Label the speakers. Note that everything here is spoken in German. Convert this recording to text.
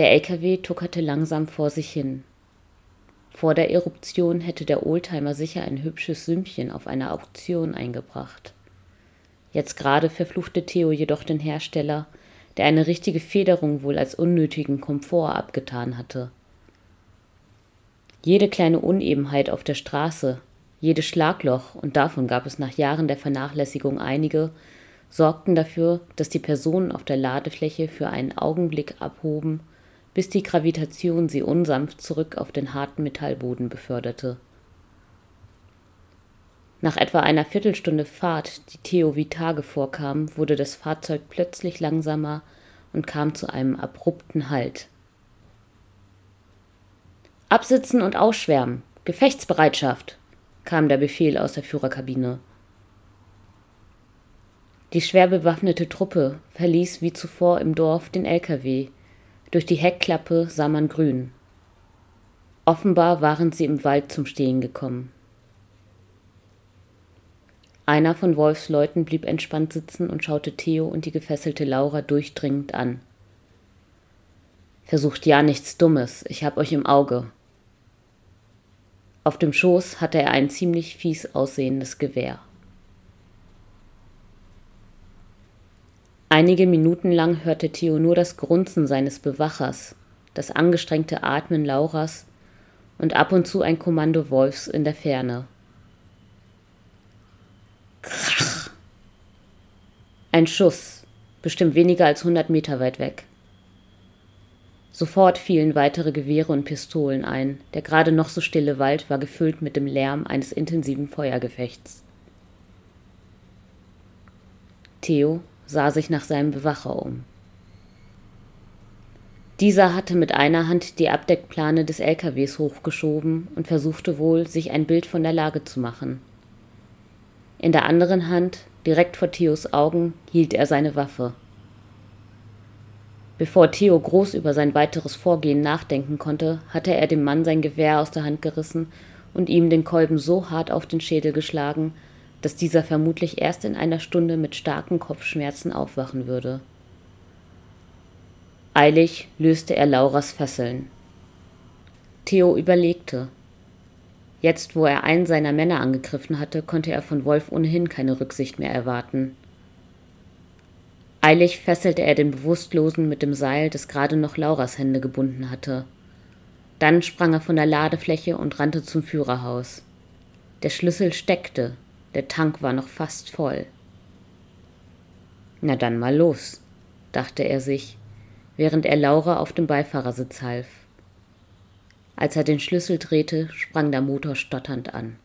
Speaker 1: Der LKW tuckerte langsam vor sich hin. Vor der Eruption hätte der Oldtimer sicher ein hübsches Sümmchen auf einer Auktion eingebracht. Jetzt gerade verfluchte Theo jedoch den Hersteller, der eine richtige Federung wohl als unnötigen Komfort abgetan hatte. Jede kleine Unebenheit auf der Straße, jedes Schlagloch, und davon gab es nach Jahren der Vernachlässigung einige, sorgten dafür, dass die Personen auf der Ladefläche für einen Augenblick abhoben, bis die Gravitation sie unsanft zurück auf den harten Metallboden beförderte. Nach etwa einer Viertelstunde Fahrt, die Theo wie Tage vorkam, wurde das Fahrzeug plötzlich langsamer und kam zu einem abrupten Halt. Absitzen und ausschwärmen. Gefechtsbereitschaft, kam der Befehl aus der Führerkabine. Die schwer bewaffnete Truppe verließ wie zuvor im Dorf den LKW. Durch die Heckklappe sah man grün. Offenbar waren sie im Wald zum Stehen gekommen. Einer von Wolfs Leuten blieb entspannt sitzen und schaute Theo und die gefesselte Laura durchdringend an. Versucht ja nichts Dummes, ich hab euch im Auge. Auf dem Schoß hatte er ein ziemlich fies aussehendes Gewehr. Einige Minuten lang hörte Theo nur das Grunzen seines Bewachers, das angestrengte Atmen Lauras und ab und zu ein Kommando Wolfs in der Ferne. Krach. Ein Schuss, bestimmt weniger als hundert Meter weit weg. Sofort fielen weitere Gewehre und Pistolen ein. Der gerade noch so stille Wald war gefüllt mit dem Lärm eines intensiven Feuergefechts. Theo sah sich nach seinem Bewacher um. Dieser hatte mit einer Hand die Abdeckplane des LKWs hochgeschoben und versuchte wohl, sich ein Bild von der Lage zu machen. In der anderen Hand, direkt vor Theos Augen, hielt er seine Waffe. Bevor Theo groß über sein weiteres Vorgehen nachdenken konnte, hatte er dem Mann sein Gewehr aus der Hand gerissen und ihm den Kolben so hart auf den Schädel geschlagen, dass dieser vermutlich erst in einer Stunde mit starken Kopfschmerzen aufwachen würde. Eilig löste er Lauras Fesseln. Theo überlegte, Jetzt, wo er einen seiner Männer angegriffen hatte, konnte er von Wolf ohnehin keine Rücksicht mehr erwarten. Eilig fesselte er den Bewusstlosen mit dem Seil, das gerade noch Lauras Hände gebunden hatte. Dann sprang er von der Ladefläche und rannte zum Führerhaus. Der Schlüssel steckte, der Tank war noch fast voll. Na dann mal los, dachte er sich, während er Laura auf dem Beifahrersitz half. Als er den Schlüssel drehte, sprang der Motor stotternd an.